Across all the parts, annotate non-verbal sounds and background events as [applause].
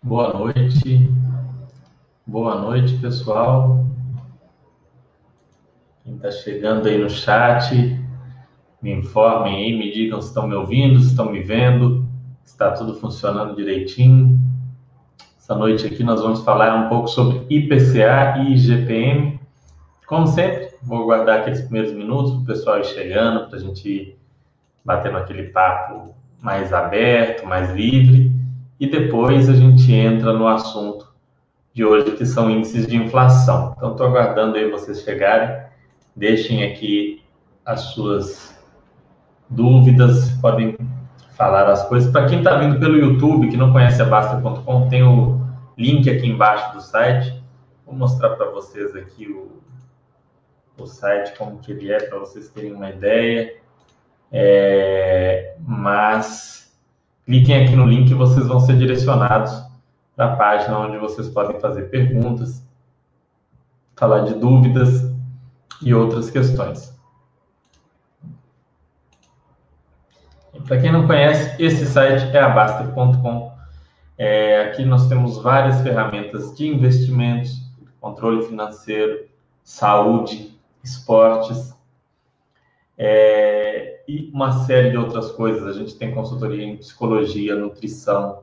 Boa noite. Boa noite, pessoal. Quem está chegando aí no chat, me informem aí, me digam se estão me ouvindo, se estão me vendo, se está tudo funcionando direitinho. Essa noite aqui nós vamos falar um pouco sobre IPCA e IGPM. Como sempre, vou guardar aqueles primeiros minutos para o pessoal ir chegando, para a gente ir batendo aquele papo mais aberto, mais livre e depois a gente entra no assunto de hoje, que são índices de inflação. Então, estou aguardando aí vocês chegarem. Deixem aqui as suas dúvidas, podem falar as coisas. Para quem está vindo pelo YouTube, que não conhece a Basta.com, tem o link aqui embaixo do site. Vou mostrar para vocês aqui o, o site, como que ele é, para vocês terem uma ideia. É, mas cliquem aqui no link e vocês vão ser direcionados para a página onde vocês podem fazer perguntas, falar de dúvidas e outras questões. Para quem não conhece, esse site é abaster.com. É, aqui nós temos várias ferramentas de investimentos, controle financeiro, saúde, esportes. É, e uma série de outras coisas. A gente tem consultoria em psicologia, nutrição,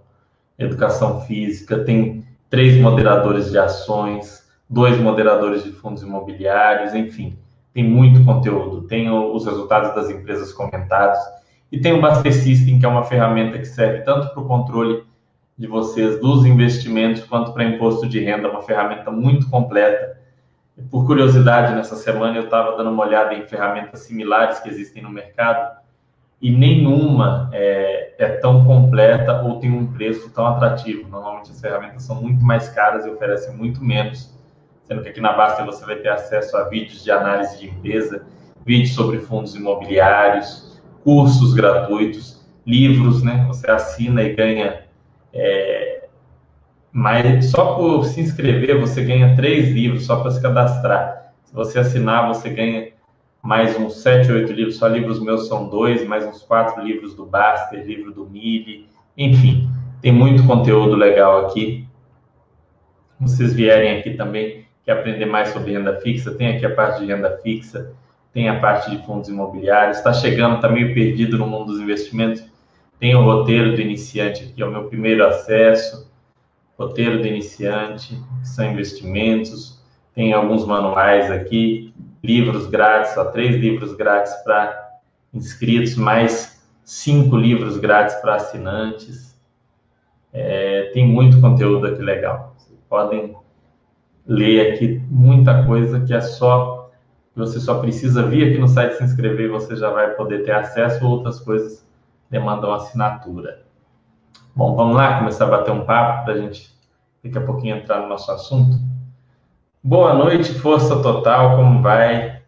educação física, tem três moderadores de ações, dois moderadores de fundos imobiliários, enfim, tem muito conteúdo. Tem os resultados das empresas comentados e tem o Baster System, que é uma ferramenta que serve tanto para o controle de vocês dos investimentos quanto para imposto de renda, uma ferramenta muito completa por curiosidade, nessa semana eu estava dando uma olhada em ferramentas similares que existem no mercado e nenhuma é, é, tão completa ou tem um preço tão atrativo. Normalmente as ferramentas são muito mais caras e oferecem muito menos, sendo que aqui na Basta você vai ter acesso a vídeos de análise de empresa, vídeos sobre fundos imobiliários, cursos gratuitos, livros, né? Você assina e ganha é, mas só por se inscrever você ganha três livros só para se cadastrar. Se você assinar, você ganha mais uns sete, oito livros. Só livros meus são dois, mais uns quatro livros do Baster, livro do Mili, enfim, tem muito conteúdo legal aqui. Vocês vierem aqui também quer aprender mais sobre renda fixa, tem aqui a parte de renda fixa, tem a parte de fundos imobiliários. Está chegando, está meio perdido no mundo dos investimentos. Tem o roteiro do iniciante aqui, é o meu primeiro acesso roteiro de iniciante, que são investimentos, tem alguns manuais aqui, livros grátis, só três livros grátis para inscritos, mais cinco livros grátis para assinantes. É, tem muito conteúdo aqui legal. Vocês podem ler aqui muita coisa que é só você só precisa vir aqui no site se inscrever você já vai poder ter acesso. Outras coisas demandam assinatura. Bom, vamos lá começar a bater um papo para a gente daqui a pouquinho entrar no nosso assunto. Boa noite, Força Total, como vai?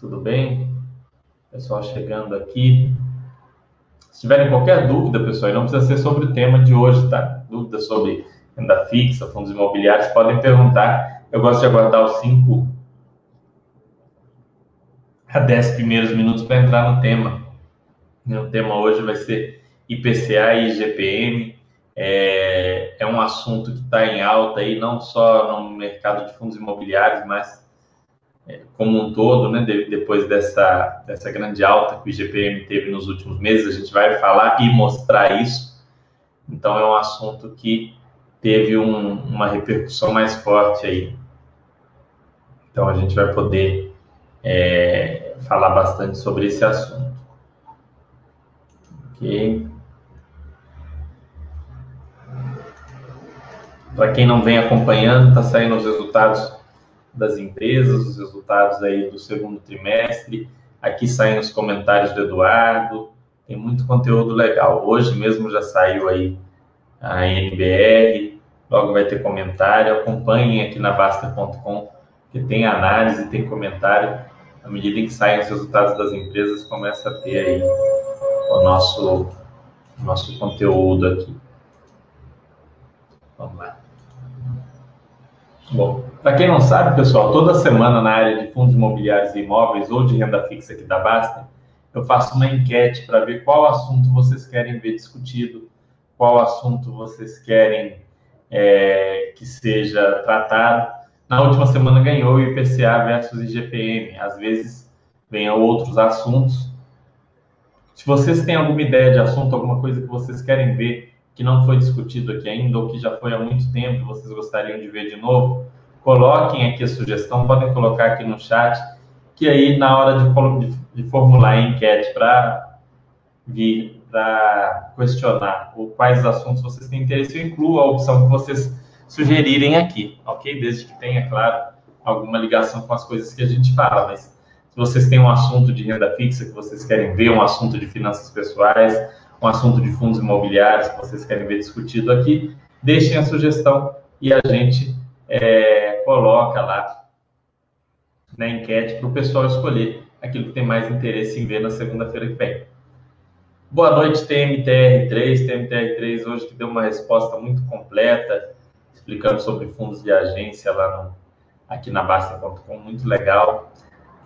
Tudo bem? Pessoal chegando aqui. Se tiverem qualquer dúvida, pessoal, não precisa ser sobre o tema de hoje, tá? Dúvidas sobre renda fixa, fundos imobiliários, podem perguntar. Eu gosto de aguardar os 5 a 10 primeiros minutos para entrar no tema. O tema hoje vai ser IPCA e IGPM. É, é um assunto que está em alta aí, não só no mercado de fundos imobiliários, mas é, como um todo, né? De, depois dessa, dessa grande alta que o IGPM teve nos últimos meses, a gente vai falar e mostrar isso. Então, é um assunto que teve um, uma repercussão mais forte aí. Então, a gente vai poder é, falar bastante sobre esse assunto. Para quem não vem acompanhando, está saindo os resultados das empresas, os resultados aí do segundo trimestre. Aqui saem os comentários do Eduardo. Tem muito conteúdo legal. Hoje mesmo já saiu aí a NBR. Logo vai ter comentário. Acompanhem aqui na Basta.com, que tem análise, tem comentário. À medida que saem os resultados das empresas, começa a ter aí o nosso, nosso conteúdo aqui. Vamos lá. Bom, para quem não sabe, pessoal, toda semana na área de fundos imobiliários e imóveis ou de renda fixa aqui da Basta, eu faço uma enquete para ver qual assunto vocês querem ver discutido qual assunto vocês querem é, que seja tratado. Na última semana ganhou IPCA versus IGPM. Às vezes vem outros assuntos. Se vocês têm alguma ideia de assunto, alguma coisa que vocês querem ver que não foi discutido aqui ainda ou que já foi há muito tempo vocês gostariam de ver de novo, coloquem aqui a sugestão, podem colocar aqui no chat, que aí na hora de, de, formular a enquete para para questionar ou quais assuntos vocês têm interesse, eu incluo a opção que vocês sugerirem aqui, ok? Desde que tenha, claro, alguma ligação com as coisas que a gente fala, mas se vocês têm um assunto de renda fixa que vocês querem ver, um assunto de finanças pessoais, um assunto de fundos imobiliários que vocês querem ver discutido aqui, deixem a sugestão e a gente é, coloca lá na enquete para o pessoal escolher aquilo que tem mais interesse em ver na segunda-feira que vem. Boa noite, TMTR3. TMTR3 hoje que deu uma resposta muito completa, explicando sobre fundos de agência lá no, aqui na Basta.com, muito legal.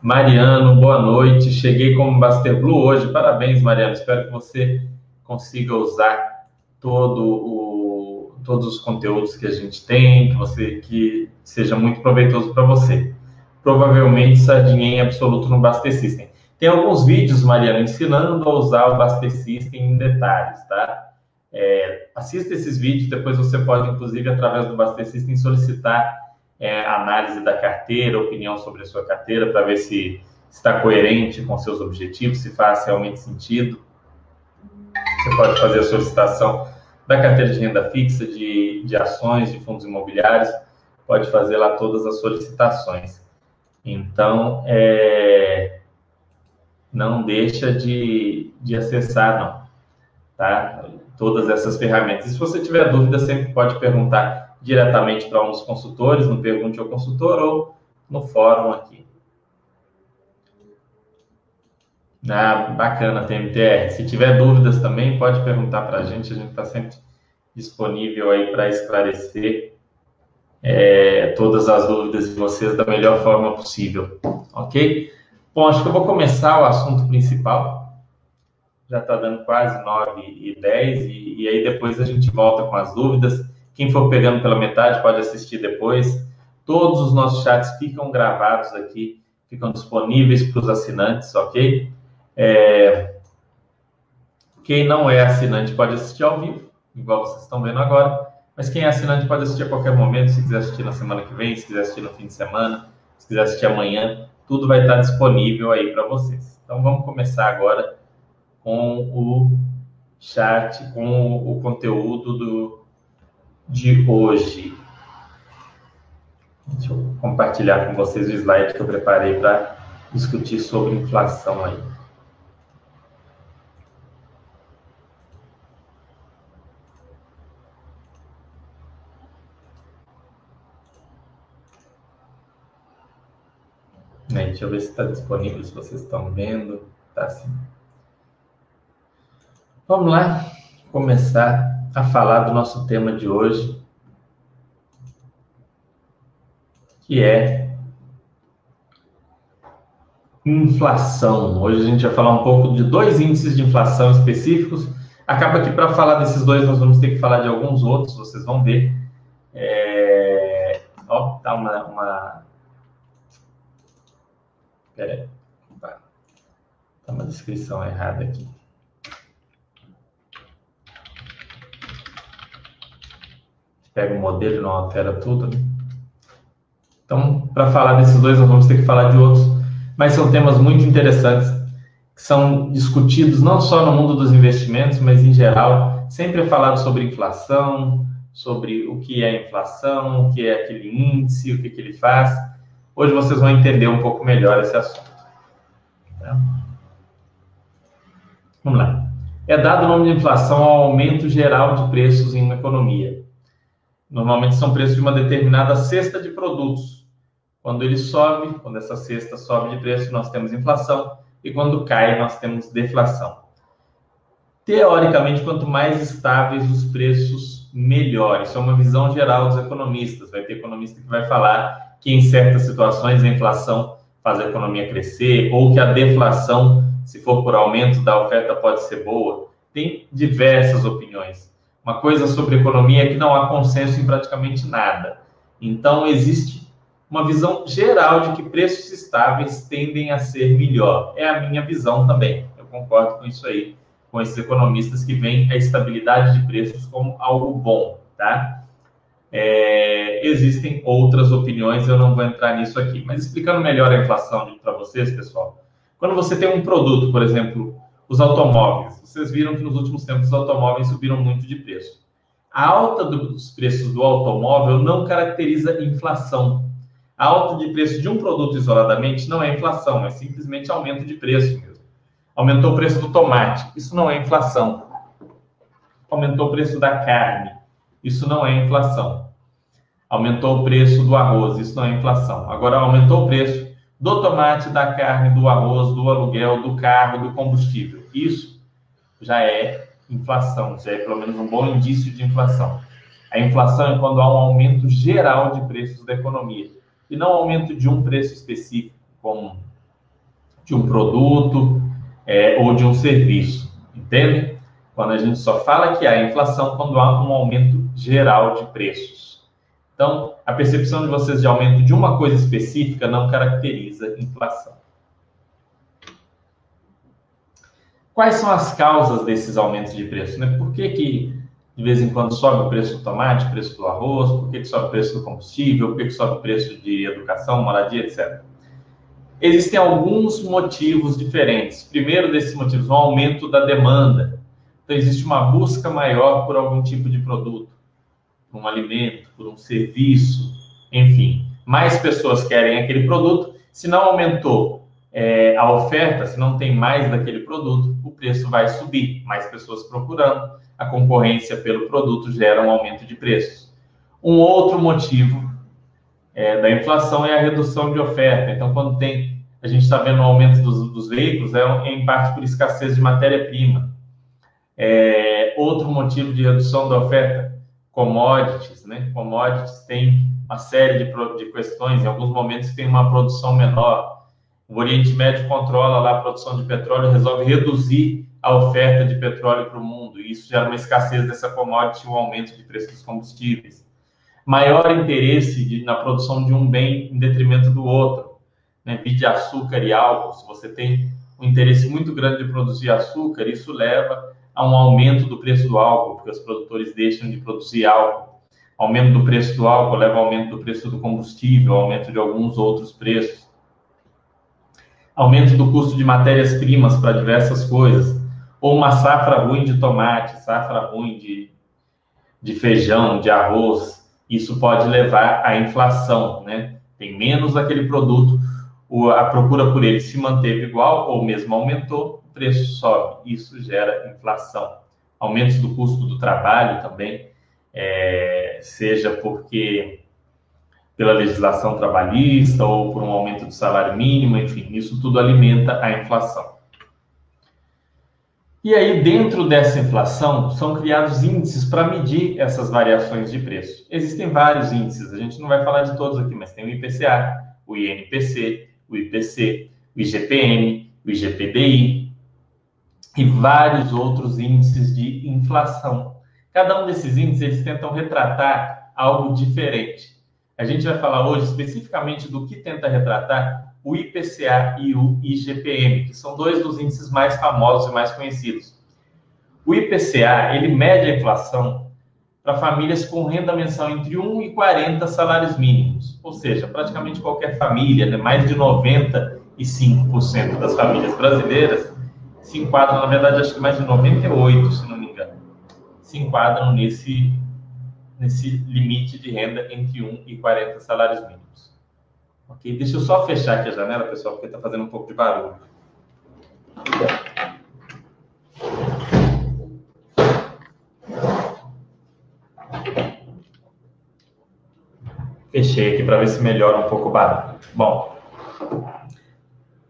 Mariano, boa noite. Cheguei como Baster Blue hoje. Parabéns, Mariano. Espero que você consiga usar todo o, todos os conteúdos que a gente tem, que você que seja muito proveitoso para você. Provavelmente sardinha em absoluto no Baster System. Tem alguns vídeos, Mariana, ensinando a usar o Baster System em detalhes, tá? É, assista esses vídeos, depois você pode, inclusive, através do Baster System, solicitar é, análise da carteira, opinião sobre a sua carteira, para ver se está coerente com seus objetivos, se faz realmente sentido. Você pode fazer a solicitação da carteira de renda fixa, de, de ações, de fundos imobiliários, pode fazer lá todas as solicitações. Então, é, não deixa de, de acessar, não, tá? Todas essas ferramentas. E se você tiver dúvida, sempre pode perguntar diretamente para um dos consultores, no Pergunte ao Consultor ou no fórum aqui. Ah, bacana, TMTR. Se tiver dúvidas também, pode perguntar para a gente, a gente está sempre disponível aí para esclarecer é, todas as dúvidas de vocês da melhor forma possível, ok? Bom, acho que eu vou começar o assunto principal. Já está dando quase 9 e 10, e, e aí depois a gente volta com as dúvidas. Quem for pegando pela metade pode assistir depois. Todos os nossos chats ficam gravados aqui, ficam disponíveis para os assinantes, ok? É... Quem não é assinante pode assistir ao vivo, igual vocês estão vendo agora. Mas quem é assinante pode assistir a qualquer momento, se quiser assistir na semana que vem, se quiser assistir no fim de semana, se quiser assistir amanhã tudo vai estar disponível aí para vocês. Então vamos começar agora com o chat, com o conteúdo do, de hoje. Deixa eu compartilhar com vocês o slide que eu preparei para discutir sobre inflação aí. Né? Deixa eu ver se está disponível, se vocês estão vendo. Tá sim. Vamos lá começar a falar do nosso tema de hoje, que é inflação. Hoje a gente vai falar um pouco de dois índices de inflação específicos. Acaba que para falar desses dois nós vamos ter que falar de alguns outros, vocês vão ver. É... Ó, tá uma, uma. Tá. tá uma descrição errada aqui. Pega o modelo e não altera tudo. Então, para falar desses dois, nós vamos ter que falar de outros, mas são temas muito interessantes que são discutidos não só no mundo dos investimentos, mas em geral. Sempre é falado sobre inflação, sobre o que é inflação, o que é aquele índice, o que, que ele faz. Hoje vocês vão entender um pouco melhor esse assunto. Tá? Vamos lá. É dado o nome de inflação ao aumento geral de preços em uma economia. Normalmente são preços de uma determinada cesta de produtos. Quando ele sobe, quando essa cesta sobe de preço, nós temos inflação. E quando cai, nós temos deflação. Teoricamente, quanto mais estáveis os preços, melhor. Isso é uma visão geral dos economistas. Vai ter economista que vai falar que em certas situações a inflação faz a economia crescer, ou que a deflação, se for por aumento da oferta, pode ser boa. Tem diversas opiniões, Uma coisa sobre economia é que não há consenso em praticamente nada. Então, existe uma visão geral de que preços estáveis tendem a ser melhor. É a minha visão também. Eu concordo com isso aí, com esses economistas que veem a estabilidade de preços como algo bom, tá? É, existem outras opiniões, eu não vou entrar nisso aqui. Mas explicando melhor a inflação para vocês, pessoal. Quando você tem um produto, por exemplo, os automóveis, vocês viram que nos últimos tempos os automóveis subiram muito de preço. A alta dos preços do automóvel não caracteriza inflação. A alta de preço de um produto isoladamente não é inflação, é simplesmente aumento de preço mesmo. Aumentou o preço do tomate, isso não é inflação. Aumentou o preço da carne, isso não é inflação. Aumentou o preço do arroz, isso não é inflação. Agora aumentou o preço do tomate, da carne, do arroz, do aluguel, do carro, do combustível. Isso já é inflação, já é pelo menos um bom indício de inflação. A inflação é quando há um aumento geral de preços da economia e não aumento de um preço específico, como de um produto é, ou de um serviço, entende? Quando a gente só fala que há inflação quando há um aumento geral de preços. Então, a percepção de vocês de aumento de uma coisa específica não caracteriza inflação. Quais são as causas desses aumentos de preço? Né? Por que, que de vez em quando sobe o preço do tomate, preço do arroz? Por que, que sobe o preço do combustível? Por que, que sobe o preço de educação, moradia, etc. Existem alguns motivos diferentes. Primeiro desses motivos, o aumento da demanda. Então, existe uma busca maior por algum tipo de produto por um alimento, por um serviço, enfim. Mais pessoas querem aquele produto. Se não aumentou é, a oferta, se não tem mais daquele produto, o preço vai subir. Mais pessoas procurando, a concorrência pelo produto gera um aumento de preços. Um outro motivo é, da inflação é a redução de oferta. Então, quando tem, a gente está vendo o um aumento dos, dos veículos, é, é, em parte por escassez de matéria-prima. É, outro motivo de redução da oferta commodities, né? Commodities tem uma série de, de questões, em alguns momentos tem uma produção menor. O Oriente Médio controla lá a produção de petróleo, resolve reduzir a oferta de petróleo para o mundo, e isso gera uma escassez dessa commodity um aumento de preço dos combustíveis. Maior interesse de, na produção de um bem em detrimento do outro, né? de açúcar e álcool. Se você tem um interesse muito grande de produzir açúcar, isso leva a um aumento do preço do álcool, porque os produtores deixam de produzir álcool. Aumento do preço do álcool leva ao aumento do preço do combustível, aumento de alguns outros preços. Aumento do custo de matérias-primas para diversas coisas. Ou uma safra ruim de tomate, safra ruim de, de feijão, de arroz. Isso pode levar à inflação, né? Tem menos daquele produto, a procura por ele se manteve igual ou mesmo aumentou, preço sobe, isso gera inflação. Aumentos do custo do trabalho também, é, seja porque pela legislação trabalhista ou por um aumento do salário mínimo, enfim, isso tudo alimenta a inflação. E aí, dentro dessa inflação, são criados índices para medir essas variações de preço. Existem vários índices, a gente não vai falar de todos aqui, mas tem o IPCA, o INPC, o IPC, o IGPM, o IGPDI, e vários outros índices de inflação. Cada um desses índices eles tentam retratar algo diferente. A gente vai falar hoje especificamente do que tenta retratar o IPCA e o IGPM, que são dois dos índices mais famosos e mais conhecidos. O IPCA, ele mede a inflação para famílias com renda mensal entre 1 e 40 salários mínimos, ou seja, praticamente qualquer família, né, mais de 95% das famílias brasileiras se enquadram, na verdade, acho que mais de 98, se não me engano, se enquadram nesse, nesse limite de renda entre 1 e 40 salários mínimos. Ok? Deixa eu só fechar aqui a janela, pessoal, porque está fazendo um pouco de barulho. Aqui para ver se melhora um pouco o barulho. Bom,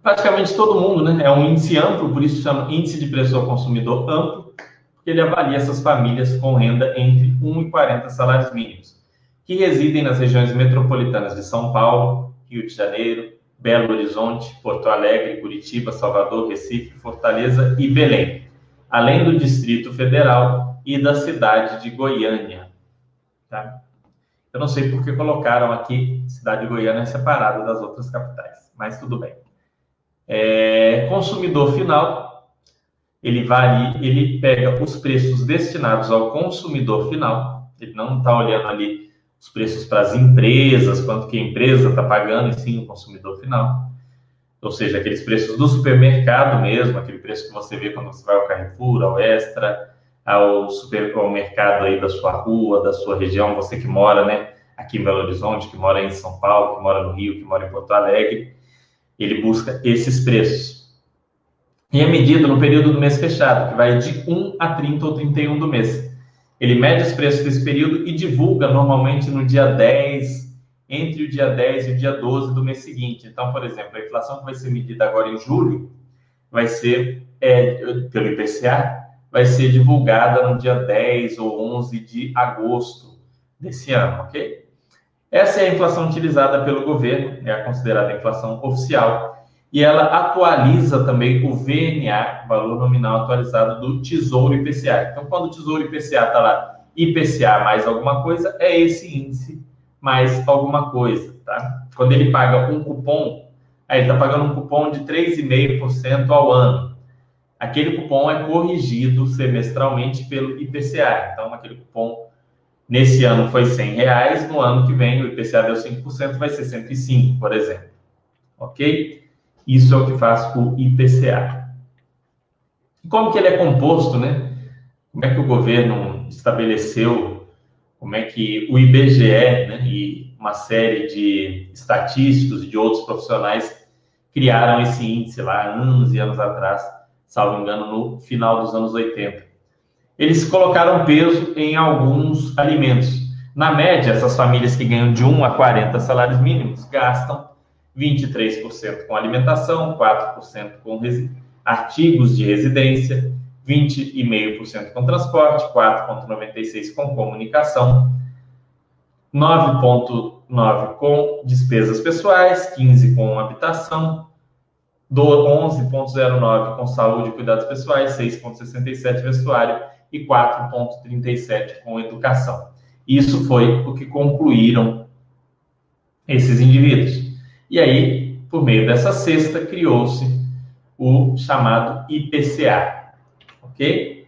praticamente todo mundo, né? É um índice amplo, por isso chama índice de preço ao consumidor amplo, porque ele avalia essas famílias com renda entre 1 e 40 salários mínimos, que residem nas regiões metropolitanas de São Paulo, Rio de Janeiro, Belo Horizonte, Porto Alegre, Curitiba, Salvador, Recife, Fortaleza e Belém, além do Distrito Federal e da cidade de Goiânia. Tá? Eu não sei por que colocaram aqui cidade de Goiânia separada das outras capitais, mas tudo bem. É, consumidor final, ele varia, ele pega os preços destinados ao consumidor final, ele não está olhando ali os preços para as empresas, quanto que a empresa está pagando, e sim o consumidor final. Ou seja, aqueles preços do supermercado mesmo, aquele preço que você vê quando você vai ao Carrefour, ao Extra, ao, supermercado aí da sua rua, da sua região, você que mora, né, aqui em Belo Horizonte, que mora em São Paulo, que mora no Rio, que mora em Porto Alegre, ele busca esses preços. E é medido no período do mês fechado, que vai de 1 a 30 ou 31 do mês. Ele mede os preços desse período e divulga normalmente no dia 10, entre o dia 10 e o dia 12 do mês seguinte. Então, por exemplo, a inflação que vai ser medida agora em julho vai ser, é, pelo IPCA, vai ser divulgada no dia 10 ou 11 de agosto desse ano, ok? Essa é a inflação utilizada pelo governo, é a considerada inflação oficial, e ela atualiza também o VNA, valor nominal atualizado do Tesouro IPCA. Então, quando o Tesouro IPCA está lá, IPCA mais alguma coisa, é esse índice mais alguma coisa, tá? Quando ele paga um cupom, aí ele está pagando um cupom de 3,5% ao ano. Aquele cupom é corrigido semestralmente pelo IPCA. Então, aquele cupom nesse ano foi 100 reais, no ano que vem o IPCA deu 5%, vai ser 105, por exemplo. Ok? Isso é o que faz o IPCA. Como que ele é composto, né? Como é que o governo estabeleceu, como é que o IBGE né, e uma série de estatísticos e de outros profissionais criaram esse índice lá anos e anos atrás, salvo engano, no final dos anos 80. Eles colocaram peso em alguns alimentos. Na média, essas famílias que ganham de 1 a 40 salários mínimos gastam 23% com alimentação, 4% com artigos de residência, 20,5% com transporte, 4,96% com comunicação, 9,9% com despesas pessoais, 15% com habitação, 11,09% com saúde e cuidados pessoais, 6,67% vestuário e 4,37% com educação. Isso foi o que concluíram esses indivíduos. E aí, por meio dessa cesta, criou-se o chamado IPCA, ok?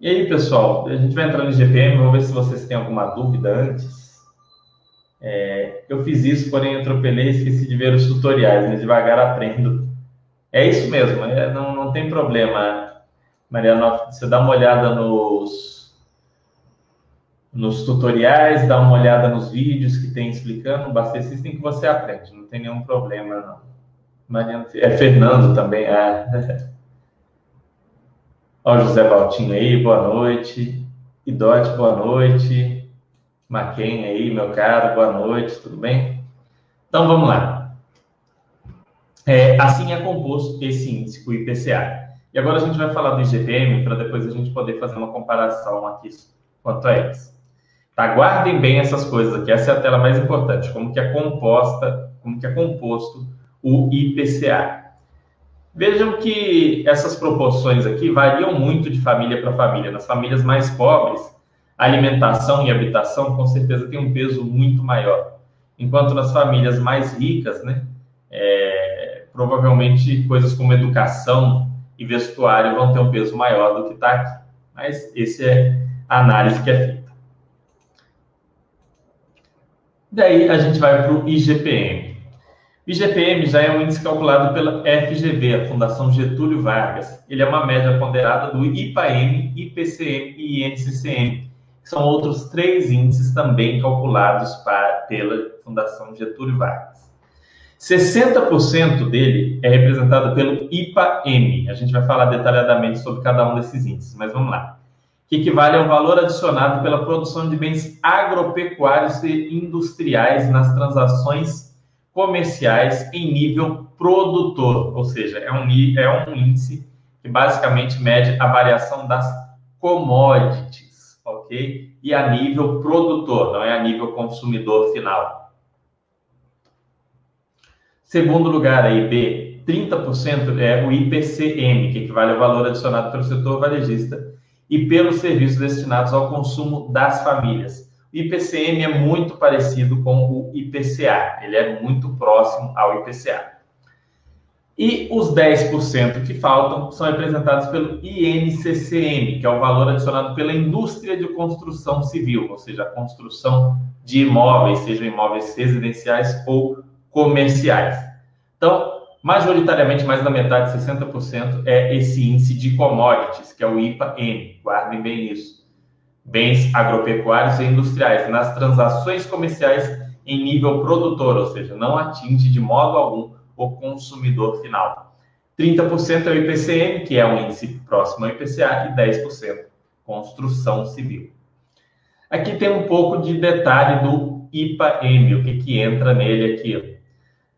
E aí, pessoal, a gente vai entrar no GPM, vamos ver se vocês têm alguma dúvida antes. É, eu fiz isso, porém atropelei e esqueci de ver os tutoriais, mas devagar aprendo. É isso mesmo, é, não, não tem problema, Mariana, você dá uma olhada nos nos tutoriais, dá uma olhada nos vídeos que tem explicando, basta assistem que você aprende, não tem nenhum problema, não. Mariana, é Fernando também, é. [laughs] Ó, José Baltinho aí, boa noite. Idote, boa noite. Maquem aí, meu caro, boa noite, tudo bem? Então vamos lá. É, assim é composto esse índice, o IPCA. E agora a gente vai falar do IGPM para depois a gente poder fazer uma comparação aqui quanto a eles. Tá? Guardem bem essas coisas aqui. Essa é a tela mais importante. Como que é composta, como que é composto o IPCA. Vejam que essas proporções aqui variam muito de família para família. Nas famílias mais pobres, alimentação e habitação com certeza tem um peso muito maior. Enquanto nas famílias mais ricas, né, é, provavelmente coisas como educação e vestuário vão ter um peso maior do que está aqui. Mas esse é a análise que é feita. Daí a gente vai para o IGPM. O IGPM já é um índice calculado pela FGV, a Fundação Getúlio Vargas. Ele é uma média ponderada do IPAM, IPCM e INCCM, são outros três índices também calculados para, pela Fundação Getúlio Vargas. 60% dele é representado pelo IPAM. A gente vai falar detalhadamente sobre cada um desses índices, mas vamos lá que equivale ao valor adicionado pela produção de bens agropecuários e industriais nas transações comerciais em nível produtor, ou seja, é um, é um índice que basicamente mede a variação das commodities, ok? E a nível produtor, não é a nível consumidor final. Segundo lugar aí, B, 30% é o IPCM, que equivale ao valor adicionado pelo setor varejista e pelos serviços destinados ao consumo das famílias. O IPCM é muito parecido com o IPCA, ele é muito próximo ao IPCA. E os 10% que faltam são representados pelo INCCM, que é o valor adicionado pela indústria de construção civil, ou seja, a construção de imóveis, sejam imóveis residenciais ou comerciais. Então, majoritariamente, mais da metade, 60%, é esse índice de commodities, que é o IPA-M. Guardem bem isso. Bens agropecuários e industriais, nas transações comerciais em nível produtor, ou seja, não atinge de modo algum o consumidor final. 30% é o IPCM, que é um índice próximo ao IPCA, e 10% construção civil. Aqui tem um pouco de detalhe do IPA-M, o que, que entra nele aqui.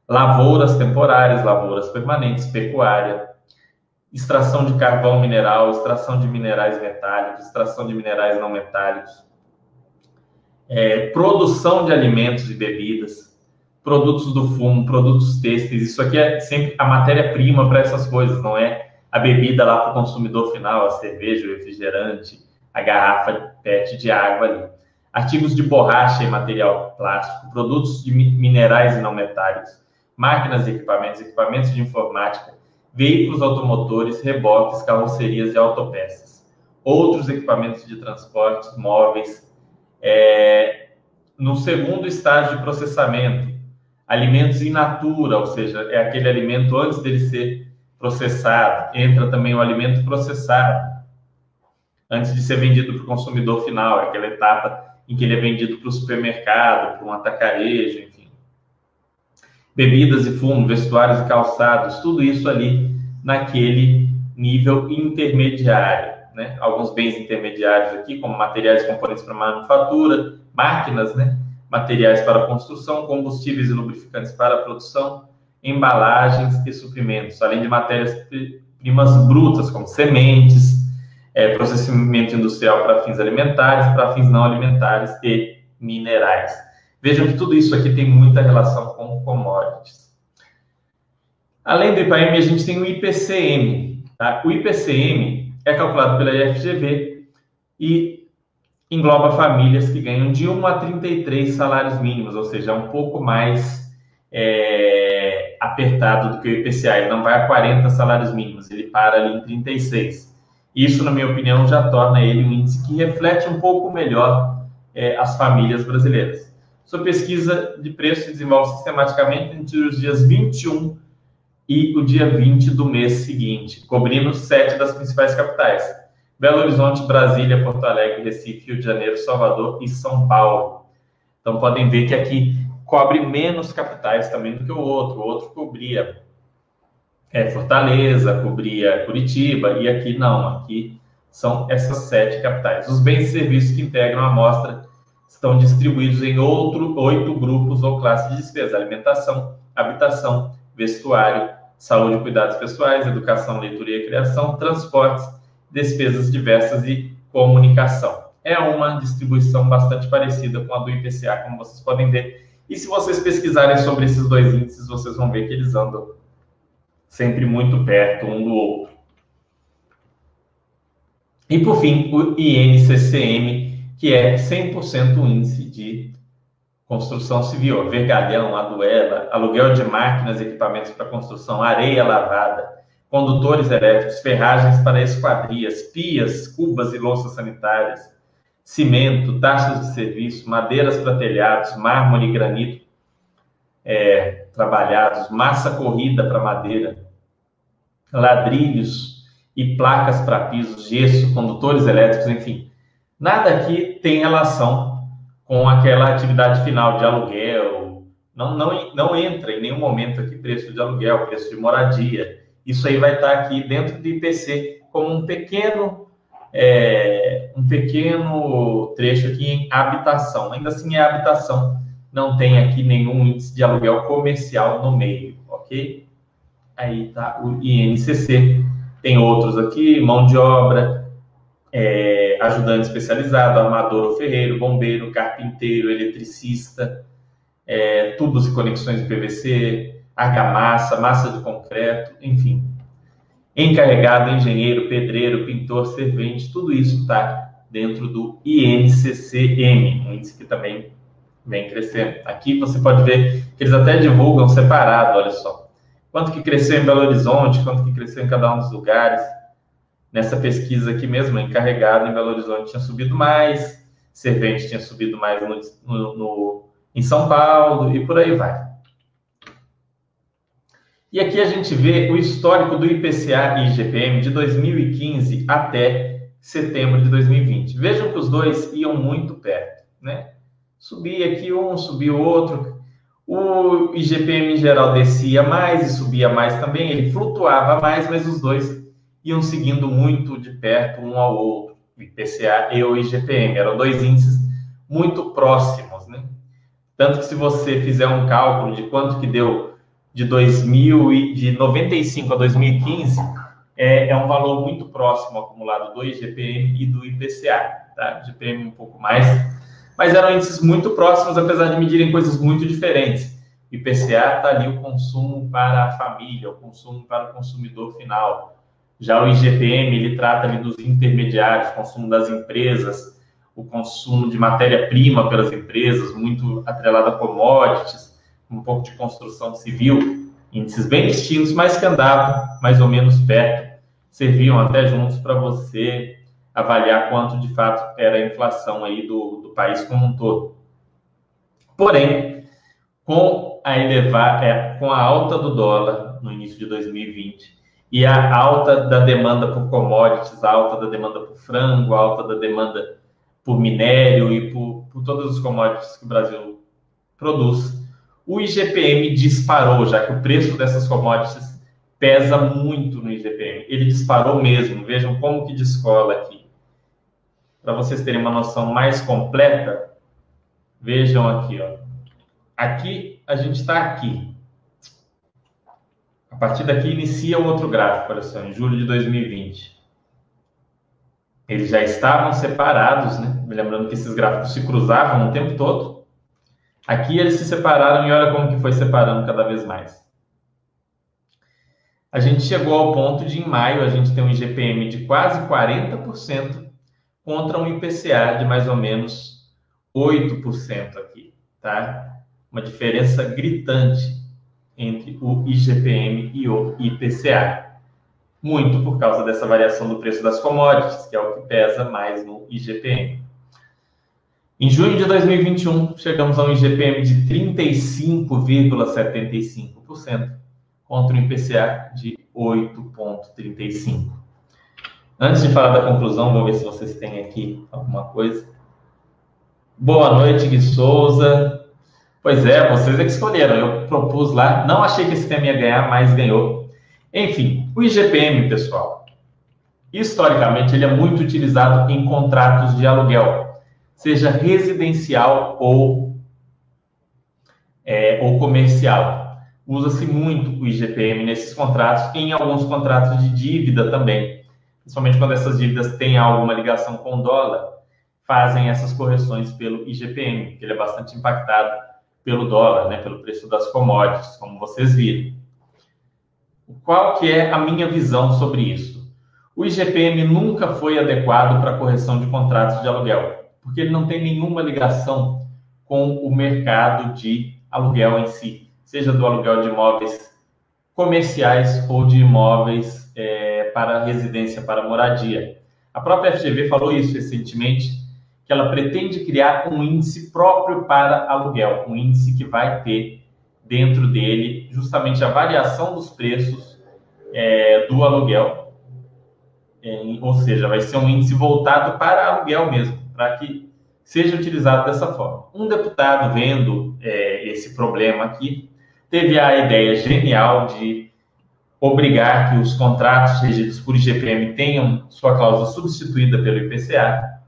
Lavouras temporárias, lavouras permanentes, pecuária, extração de carvão mineral, extração de minerais metálicos, extração de minerais não metálicos, é, produção de alimentos e bebidas, produtos do fumo, produtos têxteis. Isso aqui é sempre a matéria-prima para essas coisas, não é a bebida lá para o consumidor final, a cerveja, o refrigerante, a garrafa PET de água ali. Artigos de borracha e material plástico, produtos de minerais e não metálicos, máquinas e equipamentos, equipamentos de informática, veículos automotores, reboques, carrocerias e autopeças. Outros equipamentos de transporte, móveis. É, no segundo estágio de processamento, alimentos in natura, ou seja, é aquele alimento antes dele ser processado. Entra também o alimento processado, antes de ser vendido para o consumidor final, é aquela etapa em que ele é vendido para o supermercado, para um atacarejo, enfim. Bebidas e fumo, vestuários e calçados, tudo isso ali naquele nível intermediário. Né? Alguns bens intermediários aqui, como materiais e componentes para manufatura, máquinas, né? Materiais para construção, combustíveis e lubrificantes para a produção, embalagens e suprimentos, além de matérias-primas brutas, como sementes, é, processamento industrial para fins alimentares, para fins não alimentares e minerais. Vejam que tudo isso aqui tem muita relação com commodities. Além do IPM, a gente tem o IPCM. Tá? O IPCM é calculado pela IFGV e engloba famílias que ganham de 1 a 33 salários mínimos, ou seja, é um pouco mais é, apertado do que o IPCA. Ele não vai a 40 salários mínimos, ele para ali em 36. Isso, na minha opinião, já torna ele um índice que reflete um pouco melhor é, as famílias brasileiras. Sua pesquisa de preço se desenvolve sistematicamente entre os dias 21 e o dia 20 do mês seguinte, cobrindo sete das principais capitais. Belo Horizonte, Brasília, Porto Alegre, Recife, Rio de Janeiro, Salvador e São Paulo. Então podem ver que aqui cobre menos capitais também do que o outro. O outro cobria é, Fortaleza, cobria Curitiba, e aqui não, aqui são essas sete capitais. Os bens e serviços que integram a amostra estão distribuídos em outro, oito grupos ou classes de despesa: alimentação, habitação, vestuário, saúde e cuidados pessoais, educação, leitura e criação, transportes, despesas diversas e comunicação. É uma distribuição bastante parecida com a do IPCA, como vocês podem ver. E se vocês pesquisarem sobre esses dois índices, vocês vão ver que eles andam sempre muito perto um do outro. E por fim, o INCCM, que é 100% o índice de construção civil, vergalhão, aduela, aluguel de máquinas e equipamentos para construção, areia lavada, condutores elétricos, ferragens para esquadrias, pias, cubas e louças sanitárias, cimento, taxas de serviço, madeiras para telhados, mármore e granito é, trabalhados, massa corrida para madeira, ladrilhos e placas para pisos, gesso, condutores elétricos, enfim. Nada aqui tem relação com aquela atividade final de aluguel. Não, não, não entra em nenhum momento aqui preço de aluguel, preço de moradia, isso aí vai estar aqui dentro do IPC como um pequeno é, um pequeno trecho aqui em habitação. Ainda assim é habitação, não tem aqui nenhum índice de aluguel comercial no meio, ok? Aí tá o INCC, tem outros aqui, mão de obra, é, ajudante especializado, armador ou ferreiro, bombeiro, carpinteiro, eletricista, é, tubos e conexões de PVC, argamassa, massa de concreto, enfim. encarregado, engenheiro, pedreiro, pintor, servente, tudo isso está dentro do INCCM, um índice que também vem crescendo. Aqui você pode ver que eles até divulgam separado, olha só. Quanto que cresceu em Belo Horizonte, quanto que cresceu em cada um dos lugares. Nessa pesquisa aqui mesmo, encarregado em Belo Horizonte tinha subido mais, servente tinha subido mais no, no, no, em São Paulo e por aí vai. E aqui a gente vê o histórico do IPCA e IGPM de 2015 até setembro de 2020. Vejam que os dois iam muito perto, né? Subia aqui um, subia o outro. O IGPM em geral descia mais e subia mais também, ele flutuava mais, mas os dois iam seguindo muito de perto um ao outro, o IPCA e o IGPM. Eram dois índices muito próximos, né? Tanto que se você fizer um cálculo de quanto que deu de 2000 e de 95 a 2015 é, é um valor muito próximo acumulado do IGPM e do IPCA, tá? IGPM um pouco mais, mas eram índices muito próximos, apesar de medirem coisas muito diferentes. IPCA está ali o consumo para a família, o consumo para o consumidor final. Já o IGPM, ele trata ali dos intermediários, consumo das empresas, o consumo de matéria-prima pelas empresas, muito atrelado a commodities, um pouco de construção civil, índices bem distintos, mas que andavam mais ou menos perto, serviam até juntos para você avaliar quanto de fato era a inflação aí do, do país como um todo. Porém, com a elevar, é, com a alta do dólar no início de 2020 e a alta da demanda por commodities, a alta da demanda por frango, a alta da demanda por minério e por, por todos os commodities que o Brasil produz, o IGPM disparou, já que o preço dessas commodities pesa muito no IGPM. Ele disparou mesmo. Vejam como que descola aqui. Para vocês terem uma noção mais completa, vejam aqui, ó. Aqui a gente está aqui. A partir daqui inicia um outro gráfico, olha só, em julho de 2020. Eles já estavam separados, né? Lembrando que esses gráficos se cruzavam o tempo todo. Aqui eles se separaram e olha como que foi separando cada vez mais. A gente chegou ao ponto de, em maio, a gente tem um IGPM de quase 40% contra um IPCA de mais ou menos 8% aqui, tá? Uma diferença gritante entre o IGPM e o IPCA. Muito por causa dessa variação do preço das commodities, que é o que pesa mais no IGPM. Em junho de 2021, chegamos a um IGPM de 35,75% contra um IPCA de 8,35%. Antes de falar da conclusão, vou ver se vocês têm aqui alguma coisa. Boa noite, Gui Souza. Pois é, vocês é que escolheram. Eu propus lá, não achei que esse tema ia ganhar, mas ganhou. Enfim, o IGPM, pessoal, historicamente ele é muito utilizado em contratos de aluguel seja residencial ou, é, ou comercial. Usa-se muito o IGPM nesses contratos, em alguns contratos de dívida também, principalmente quando essas dívidas têm alguma ligação com o dólar, fazem essas correções pelo IGPM, que ele é bastante impactado pelo dólar, né, pelo preço das commodities, como vocês viram. Qual que é a minha visão sobre isso? O IGPM nunca foi adequado para correção de contratos de aluguel porque ele não tem nenhuma ligação com o mercado de aluguel em si, seja do aluguel de imóveis comerciais ou de imóveis é, para residência, para moradia. A própria FGV falou isso recentemente, que ela pretende criar um índice próprio para aluguel, um índice que vai ter dentro dele justamente a variação dos preços é, do aluguel, é, ou seja, vai ser um índice voltado para aluguel mesmo para que seja utilizado dessa forma. Um deputado, vendo é, esse problema aqui, teve a ideia genial de obrigar que os contratos regidos por IGPM tenham sua cláusula substituída pelo IPCA.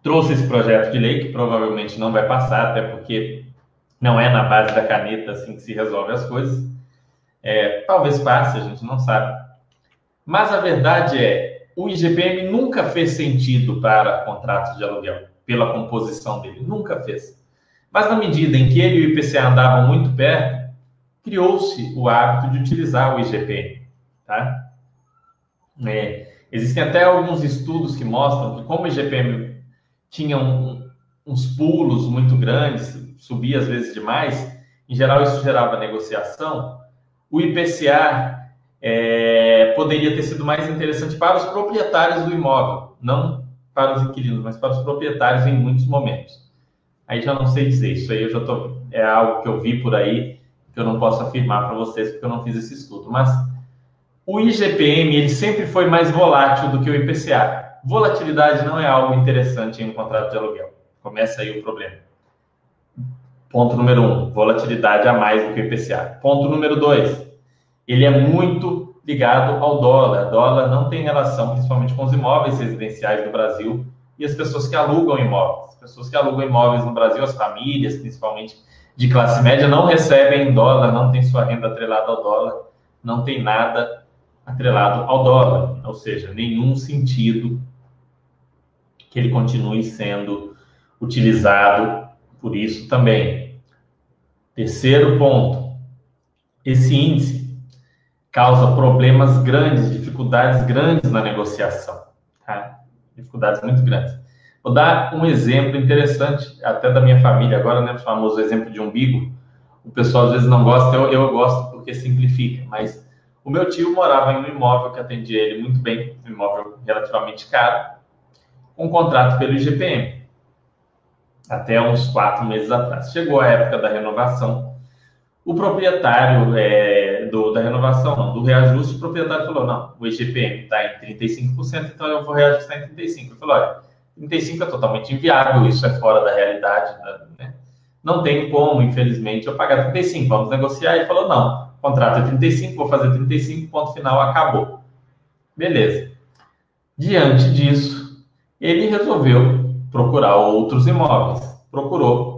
Trouxe esse projeto de lei, que provavelmente não vai passar, até porque não é na base da caneta assim que se resolve as coisas. É, talvez passe, a gente não sabe. Mas a verdade é, o IGPM nunca fez sentido para contratos de aluguel, pela composição dele, nunca fez. Mas na medida em que ele e o IPCA andavam muito perto, criou-se o hábito de utilizar o IGPM. Tá? É, existem até alguns estudos que mostram que como o IGPM tinha um, uns pulos muito grandes, subia às vezes demais, em geral isso gerava negociação, o IPCA é, poderia ter sido mais interessante para os proprietários do imóvel, não para os inquilinos, mas para os proprietários em muitos momentos. Aí já não sei dizer, isso aí eu já tô, é algo que eu vi por aí, que eu não posso afirmar para vocês, porque eu não fiz esse estudo. Mas o IGPM ele sempre foi mais volátil do que o IPCA. Volatilidade não é algo interessante em um contrato de aluguel. Começa aí o problema. Ponto número um, volatilidade a mais do que o IPCA. Ponto número dois, ele é muito ligado ao dólar. O dólar não tem relação, principalmente com os imóveis residenciais do Brasil e as pessoas que alugam imóveis. As pessoas que alugam imóveis no Brasil, as famílias, principalmente de classe média, não recebem dólar, não tem sua renda atrelada ao dólar, não tem nada atrelado ao dólar, ou seja, nenhum sentido que ele continue sendo utilizado por isso também. Terceiro ponto: esse índice causa problemas grandes, dificuldades grandes na negociação, tá? Dificuldades muito grandes. Vou dar um exemplo interessante, até da minha família agora, né? O famoso exemplo de umbigo. O pessoal às vezes não gosta, eu, eu gosto porque simplifica, mas o meu tio morava em um imóvel que atendia ele muito bem, um imóvel relativamente caro, um contrato pelo IGPM até uns quatro meses atrás. Chegou a época da renovação. O proprietário é, do, da renovação, não, do reajuste, o proprietário falou: não, o IGPM está em 35%, então eu vou reajustar em 35%. Eu falei: olha, 35% é totalmente inviável, isso é fora da realidade. Né? Não tem como, infelizmente, eu pagar 35%, vamos negociar. Ele falou: não, contrato é 35%, vou fazer 35%, ponto final, acabou. Beleza. Diante disso, ele resolveu procurar outros imóveis. Procurou,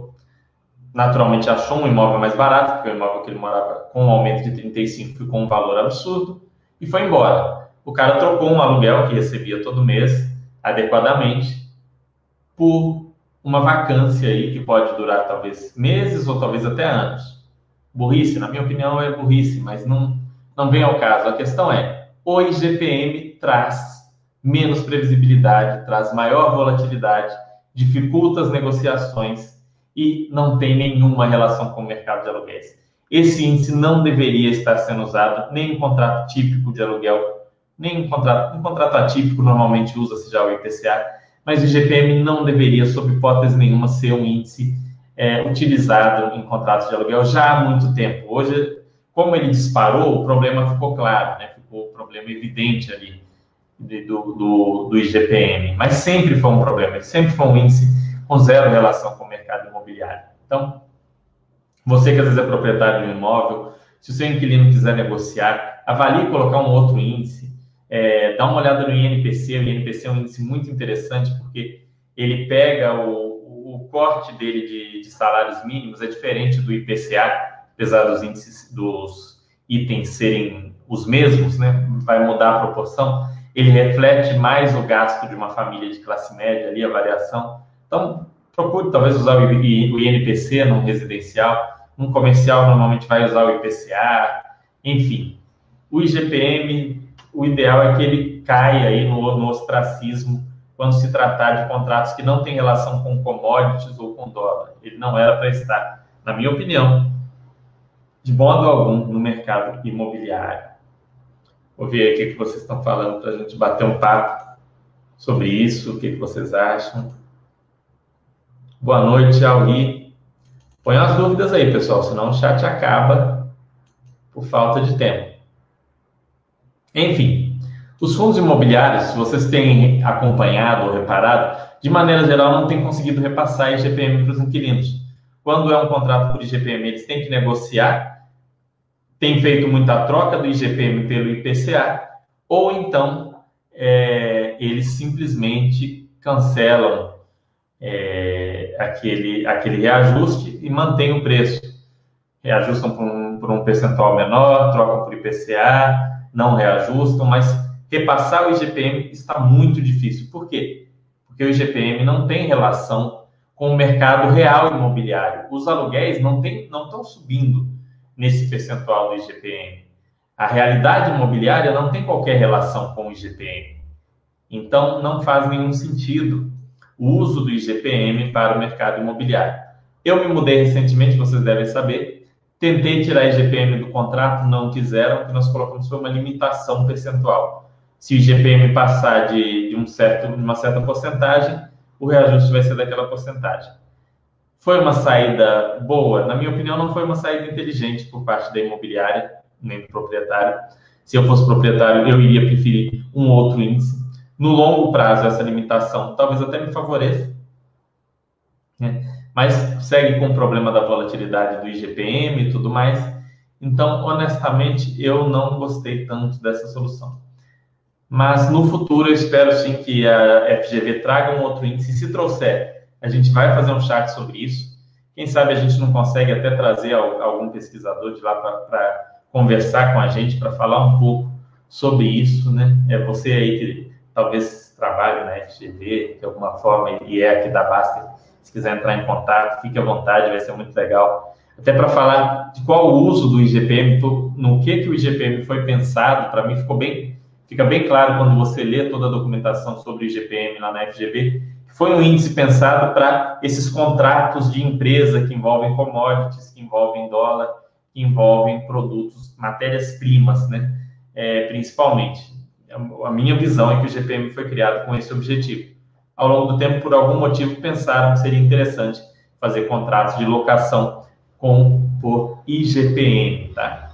naturalmente achou um imóvel mais barato, porque o imóvel que ele morava com um aumento de 35 ficou um valor absurdo, e foi embora. O cara trocou um aluguel que recebia todo mês, adequadamente, por uma vacância aí que pode durar talvez meses ou talvez até anos. Burrice, na minha opinião, é burrice, mas não, não vem ao caso. A questão é, o IGPM traz menos previsibilidade, traz maior volatilidade dificulta as negociações e não tem nenhuma relação com o mercado de aluguéis. Esse índice não deveria estar sendo usado nem em contrato típico de aluguel, nem em contrato, contrato atípico normalmente usa-se já o IPCA, mas o IGPM não deveria, sob hipótese nenhuma, ser um índice é, utilizado em contratos de aluguel já há muito tempo. Hoje, como ele disparou, o problema ficou claro, né? ficou o problema evidente ali de, do, do, do, IGPM, mas sempre foi um problema, sempre foi um índice com zero relação com o mercado imobiliário. Então, você que às vezes é proprietário de um imóvel, se o seu inquilino quiser negociar, avalie colocar um outro índice, é, dá uma olhada no INPC, o INPC é um índice muito interessante porque ele pega o, o corte dele de, de salários mínimos, é diferente do IPCA, apesar dos índices dos itens serem os mesmos, né? Vai mudar a proporção ele reflete mais o gasto de uma família de classe média ali, a variação. Então, procure talvez usar o INPC num residencial, num comercial normalmente vai usar o IPCA, enfim. O IGPM, o ideal é que ele caia aí no, no ostracismo quando se tratar de contratos que não têm relação com commodities ou com dólar. Ele não era para estar, na minha opinião, de modo algum no mercado imobiliário ouvir o que, vocês estão falando para a gente bater um papo sobre isso, o que vocês acham. Boa noite, Alri. Põe as dúvidas aí, pessoal, senão o chat acaba por falta de tempo. Enfim, os fundos imobiliários, se vocês têm acompanhado ou reparado, de maneira geral não têm conseguido repassar IGPM para os inquilinos. Quando é um contrato por IGPM, eles têm que negociar tem feito muita troca do IGPM pelo IPCA, ou então é, eles simplesmente cancelam é, aquele, aquele reajuste e mantêm o preço. Reajustam por um, por um percentual menor, trocam por IPCA, não reajustam, mas repassar o IGPM está muito difícil. Por quê? Porque o IGPM não tem relação com o mercado real imobiliário. Os aluguéis não, tem, não estão subindo nesse percentual do IGPM. A realidade imobiliária não tem qualquer relação com o IGPM. Então, não faz nenhum sentido o uso do IGPM para o mercado imobiliário. Eu me mudei recentemente, vocês devem saber. Tentei tirar IGPM do contrato, não quiseram, que nós colocamos foi uma limitação percentual. Se o IGPM passar de, de um certo, uma certa porcentagem, o reajuste vai ser daquela porcentagem. Foi uma saída boa? Na minha opinião, não foi uma saída inteligente por parte da imobiliária, nem do proprietário. Se eu fosse proprietário, eu iria preferir um outro índice. No longo prazo, essa limitação talvez até me favoreça, né? mas segue com o problema da volatilidade do IGPM e tudo mais. Então, honestamente, eu não gostei tanto dessa solução. Mas no futuro, eu espero sim que a FGV traga um outro índice. Se trouxer, a gente vai fazer um chat sobre isso. Quem sabe a gente não consegue até trazer algum pesquisador de lá para conversar com a gente, para falar um pouco sobre isso, né? É você aí que talvez trabalhe na FGV de alguma forma e é aqui da Basta, se quiser entrar em contato, fique à vontade, vai ser muito legal. Até para falar de qual o uso do IGPM, no que, que o IGPM foi pensado, para mim ficou bem, fica bem claro quando você lê toda a documentação sobre o IGPM lá na FGV, que foi um índice pensado para esses contratos de empresa que envolvem commodities, que envolvem dólar, que envolvem produtos, matérias-primas, né? É, principalmente a minha visão é que o GPM foi criado com esse objetivo. Ao longo do tempo, por algum motivo, pensaram que seria interessante fazer contratos de locação com por IGPM, tá?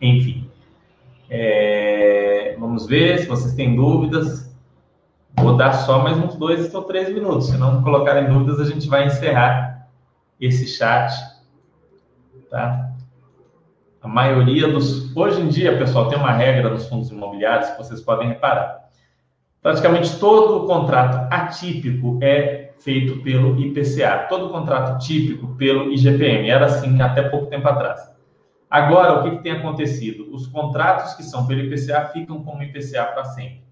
Enfim, é, vamos ver se vocês têm dúvidas. Vou dar só mais uns dois ou três minutos. Se não colocarem dúvidas, a gente vai encerrar esse chat, tá? A maioria dos. Hoje em dia, pessoal, tem uma regra nos fundos imobiliários que vocês podem reparar. Praticamente todo o contrato atípico é feito pelo IPCA, todo contrato típico pelo IGPM. Era assim até pouco tempo atrás. Agora, o que, que tem acontecido? Os contratos que são pelo IPCA ficam como IPCA para sempre.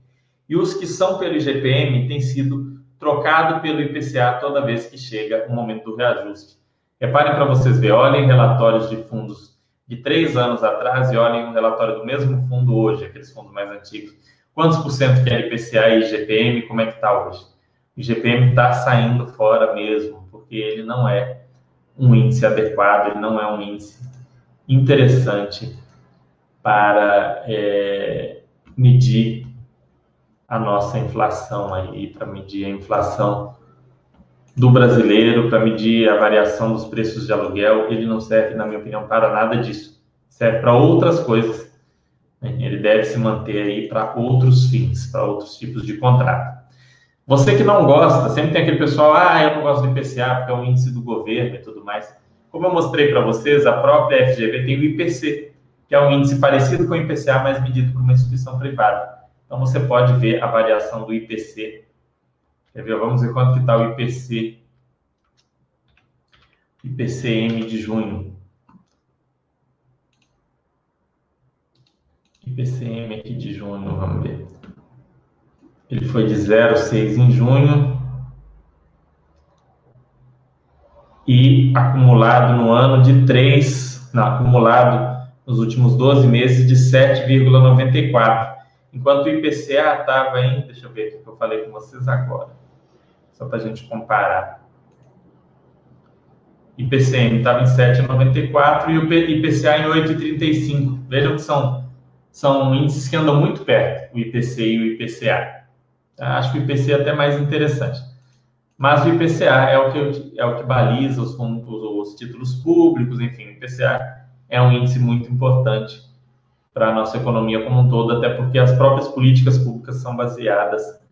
E os que são pelo IGPM têm sido trocados pelo IPCA toda vez que chega o momento do reajuste. Reparem para vocês verem, olhem relatórios de fundos de três anos atrás e olhem o relatório do mesmo fundo hoje, aqueles fundos mais antigos. Quantos por cento que é IPCA e IGPM, como é que está hoje? O IGPM está saindo fora mesmo, porque ele não é um índice adequado, ele não é um índice interessante para é, medir a nossa inflação aí, para medir a inflação do brasileiro para medir a variação dos preços de aluguel, ele não serve, na minha opinião, para nada disso. Serve para outras coisas. Né? Ele deve se manter aí para outros fins, para outros tipos de contrato. Você que não gosta, sempre tem aquele pessoal, ah, eu não gosto do IPCA porque é um índice do governo e tudo mais. Como eu mostrei para vocês, a própria FGV tem o IPC, que é um índice parecido com o IPCA, mas medido por uma instituição privada. Então você pode ver a variação do IPC Quer ver? Vamos ver quanto que está o IPC. IPCM de junho. IPCM aqui de junho, vamos ver. Ele foi de 0,6 em junho. E acumulado no ano de 3, não, acumulado nos últimos 12 meses de 7,94. Enquanto o IPCA estava em, deixa eu ver o que eu falei com vocês agora só para a gente comparar. IPCM estava em 7,94 e o IPCA em 8,35. Vejam que são, são índices que andam muito perto, o IPC e o IPCA. Tá? Acho que o IPC é até mais interessante. Mas o IPCA é o que, é o que baliza os, os, os títulos públicos, enfim, o IPCA é um índice muito importante para a nossa economia como um todo, até porque as próprias políticas públicas são baseadas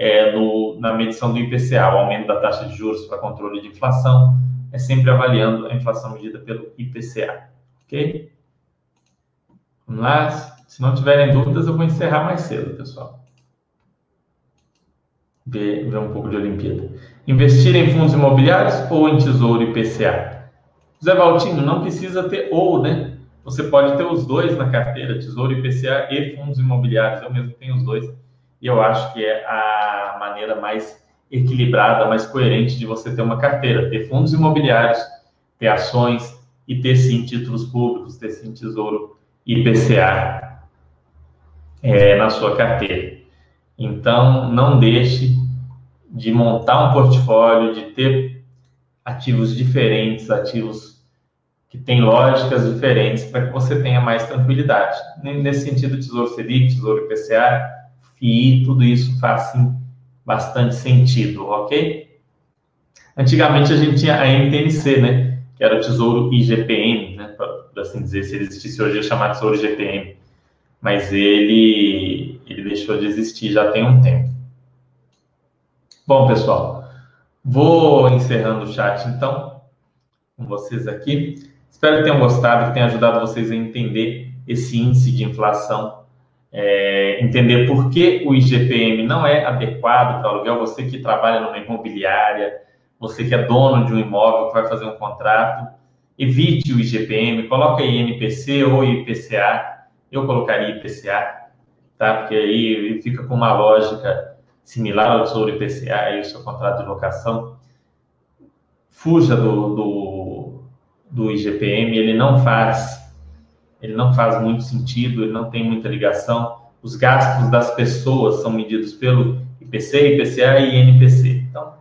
é, no, na medição do IPCA, o aumento da taxa de juros para controle de inflação, é sempre avaliando a inflação medida pelo IPCA. Ok? Vamos lá. Se não tiverem dúvidas, eu vou encerrar mais cedo, pessoal. Ver, ver um pouco de Olimpíada. Investir em fundos imobiliários ou em tesouro IPCA? Zé Valtinho, não precisa ter ou, né? Você pode ter os dois na carteira, tesouro IPCA e fundos imobiliários. Eu mesmo tenho os dois e eu acho que é a maneira mais equilibrada, mais coerente de você ter uma carteira, ter fundos imobiliários, ter ações e ter sim títulos públicos, ter sim tesouro IPCA é, na sua carteira. Então, não deixe de montar um portfólio, de ter ativos diferentes, ativos que têm lógicas diferentes, para que você tenha mais tranquilidade. Nesse sentido, Tesouro Selic, Tesouro IPCA, FII, tudo isso faz sim, bastante sentido, ok? Antigamente a gente tinha a NTNC, né? Que era o Tesouro IGPM, né? Para assim dizer, se ele existisse hoje, ia chamar Tesouro IGPM. Mas ele, ele deixou de existir já tem um tempo. Bom, pessoal, vou encerrando o chat então com vocês aqui. Espero que tenham gostado, que tenha ajudado vocês a entender esse índice de inflação, é, entender por que o IGPM não é adequado para aluguel. Você que trabalha numa imobiliária, você que é dono de um imóvel, que vai fazer um contrato, evite o IGPM, coloque aí INPC ou IPCA. Eu colocaria IPCA, tá? Porque aí fica com uma lógica similar ao Tesouro IPCA e o seu contrato de locação, fuja do, do, do IGPM, ele não faz ele não faz muito sentido, ele não tem muita ligação. Os gastos das pessoas são medidos pelo IPC, IPCA e INPC. Então,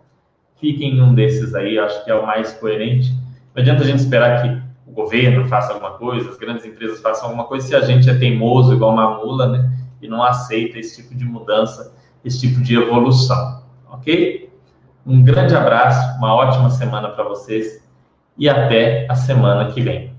fiquem em um desses aí, acho que é o mais coerente. Não adianta a gente esperar que o governo faça alguma coisa, as grandes empresas façam alguma coisa, se a gente é teimoso igual uma mula, né? E não aceita esse tipo de mudança esse tipo de evolução, ok? Um grande abraço, uma ótima semana para vocês e até a semana que vem.